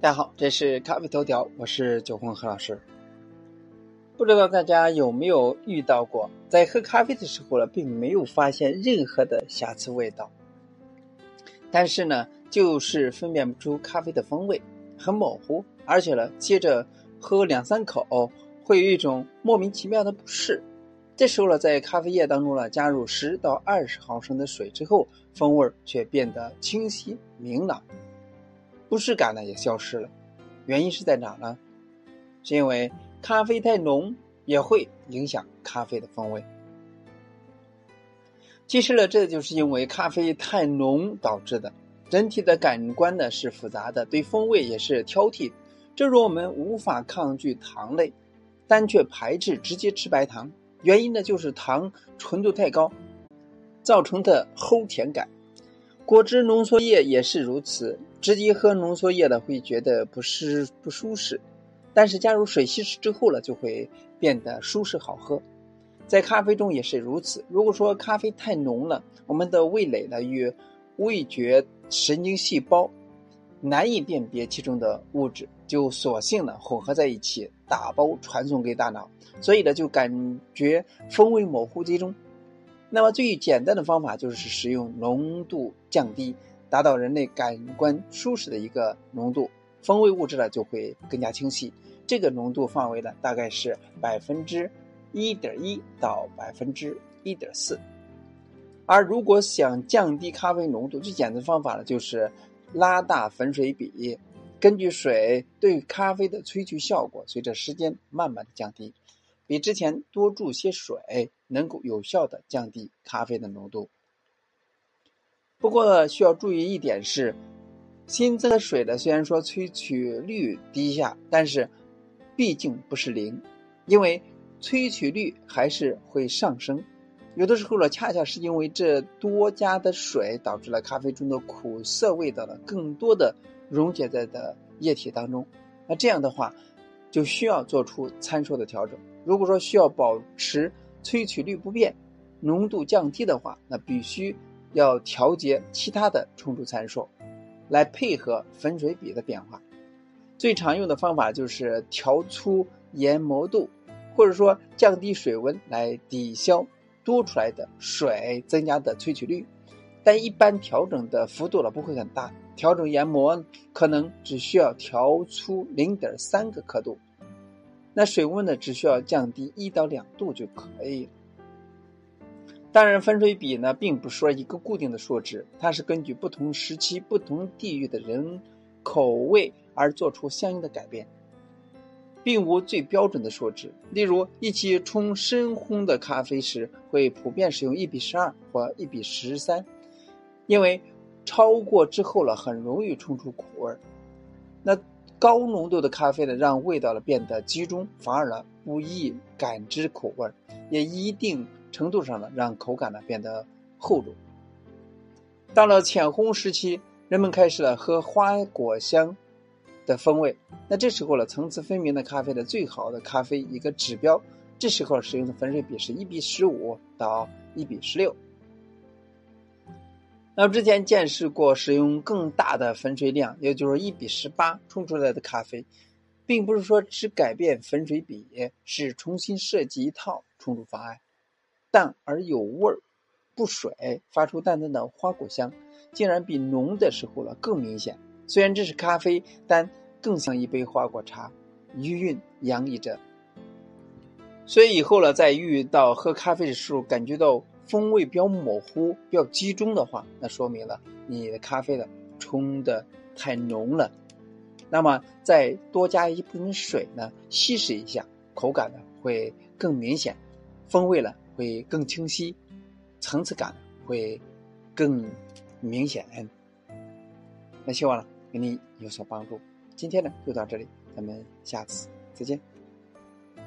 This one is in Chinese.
大家好，这是咖啡头条，我是九红何老师。不知道大家有没有遇到过，在喝咖啡的时候呢，并没有发现任何的瑕疵味道，但是呢，就是分辨不出咖啡的风味，很模糊，而且呢，接着喝两三口，会有一种莫名其妙的不适。这时候呢，在咖啡液当中呢，加入十到二十毫升的水之后，风味却变得清晰明朗。不适感呢也消失了，原因是在哪呢？是因为咖啡太浓也会影响咖啡的风味。其实呢，这就是因为咖啡太浓导致的。人体的感官呢是复杂的，对风味也是挑剔。正如我们无法抗拒糖类，但却排斥直接吃白糖，原因呢就是糖纯度太高，造成的齁甜感。果汁浓缩液也是如此。直接喝浓缩液的会觉得不适不舒适，但是加入水稀释之后呢，就会变得舒适好喝。在咖啡中也是如此。如果说咖啡太浓了，我们的味蕾呢与味觉神经细胞难以辨别其中的物质，就索性呢混合在一起，打包传送给大脑，所以呢就感觉风味模糊集中。那么最简单的方法就是使用浓度降低。达到人类感官舒适的一个浓度，风味物质呢就会更加清晰。这个浓度范围呢大概是百分之一点一到百分之一点四。而如果想降低咖啡浓度，最简单的方法呢就是拉大粉水比，根据水对咖啡的萃取效果，随着时间慢慢的降低。比之前多注些水，能够有效的降低咖啡的浓度。不过需要注意一点是，新增的水呢，虽然说萃取率低下，但是毕竟不是零，因为萃取率还是会上升。有的时候呢，恰恰是因为这多加的水，导致了咖啡中的苦涩味道呢，更多的溶解在的液体当中。那这样的话，就需要做出参数的调整。如果说需要保持萃取率不变，浓度降低的话，那必须。要调节其他的冲煮参数，来配合粉水比的变化。最常用的方法就是调粗研磨度，或者说降低水温来抵消多出来的水增加的萃取率。但一般调整的幅度呢不会很大，调整研磨可能只需要调出零点三个刻度，那水温呢只需要降低一到两度就可以了。当然，分水比呢，并不是说一个固定的数值，它是根据不同时期、不同地域的人口味而做出相应的改变，并无最标准的数值。例如，一起冲深烘的咖啡时，会普遍使用一比十二或一比十三，因为超过之后了，很容易冲出苦味。那高浓度的咖啡呢，让味道呢变得集中，反而呢不易感知苦味，也一定。程度上呢，让口感呢变得厚重。到了浅烘时期，人们开始了喝花果香的风味。那这时候呢，层次分明的咖啡的最好的咖啡一个指标，这时候使用的粉水比是一比十五到一比十六。那么之前见识过使用更大的粉水量，也就是一比十八冲出来的咖啡，并不是说只改变粉水比，是重新设计一套冲煮方案。淡而有味儿，不水，发出淡淡的花果香，竟然比浓的时候呢更明显。虽然这是咖啡，但更像一杯花果茶，余韵洋溢着。所以以后呢，在遇到喝咖啡的时候，感觉到风味比较模糊、比较集中的话，那说明了你的咖啡呢冲的太浓了。那么再多加一部分水呢，稀释一下，口感呢会更明显，风味呢。会更清晰，层次感会更明显。那希望呢，给你有所帮助。今天呢就到这里，咱们下次再见。